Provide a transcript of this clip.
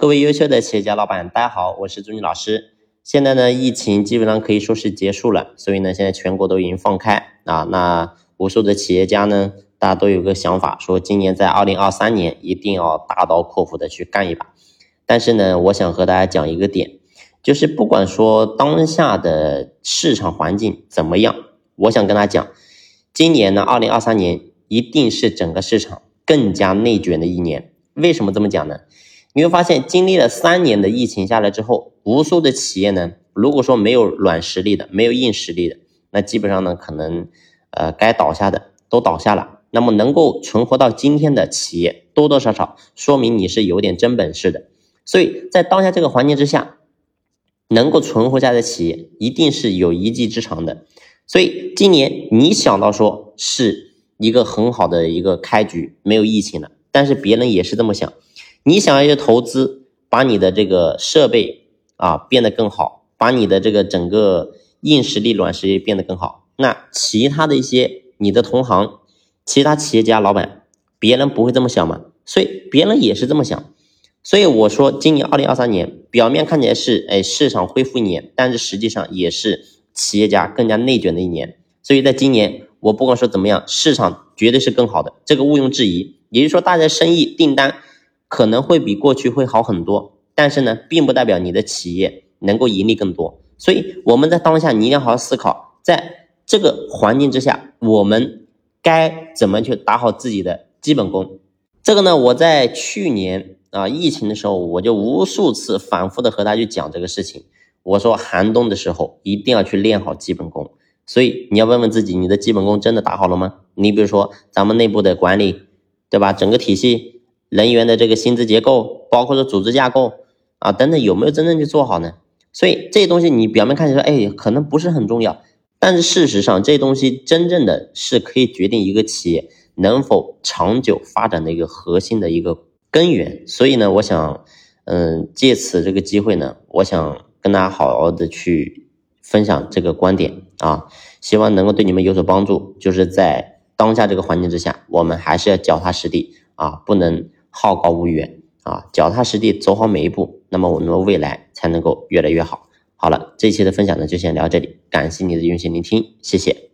各位优秀的企业家老板，大家好，我是朱军老师。现在呢，疫情基本上可以说是结束了，所以呢，现在全国都已经放开啊。那无数的企业家呢，大家都有个想法，说今年在二零二三年一定要大刀阔斧的去干一把。但是呢，我想和大家讲一个点，就是不管说当下的市场环境怎么样，我想跟大家讲，今年呢，二零二三年一定是整个市场更加内卷的一年。为什么这么讲呢？你会发现，经历了三年的疫情下来之后，无数的企业呢，如果说没有软实力的，没有硬实力的，那基本上呢，可能呃该倒下的都倒下了。那么能够存活到今天的企业，多多少少说明你是有点真本事的。所以在当下这个环境之下，能够存活下的企业，一定是有一技之长的。所以今年你想到说是一个很好的一个开局，没有疫情了，但是别人也是这么想。你想要去投资，把你的这个设备啊变得更好，把你的这个整个硬实力、软实力变得更好。那其他的一些你的同行、其他企业家老板，别人不会这么想吗？所以别人也是这么想。所以我说，今年二零二三年，表面看起来是哎市场恢复一年，但是实际上也是企业家更加内卷的一年。所以在今年，我不管说怎么样，市场绝对是更好的，这个毋庸置疑。也就是说，大家生意订单。可能会比过去会好很多，但是呢，并不代表你的企业能够盈利更多。所以我们在当下，你一定要好好思考，在这个环境之下，我们该怎么去打好自己的基本功。这个呢，我在去年啊疫情的时候，我就无数次反复的和大家去讲这个事情。我说寒冬的时候一定要去练好基本功。所以你要问问自己，你的基本功真的打好了吗？你比如说咱们内部的管理，对吧？整个体系。人员的这个薪资结构，包括说组织架构啊等等，有没有真正去做好呢？所以这些东西你表面看起来，哎，可能不是很重要，但是事实上，这些东西真正的是可以决定一个企业能否长久发展的一个核心的一个根源。所以呢，我想，嗯，借此这个机会呢，我想跟大家好好的去分享这个观点啊，希望能够对你们有所帮助。就是在当下这个环境之下，我们还是要脚踏实地啊，不能。好高骛远啊，脚踏实地走好每一步，那么我们的未来才能够越来越好。好了，这一期的分享呢就先聊这里，感谢你的用心聆听，谢谢。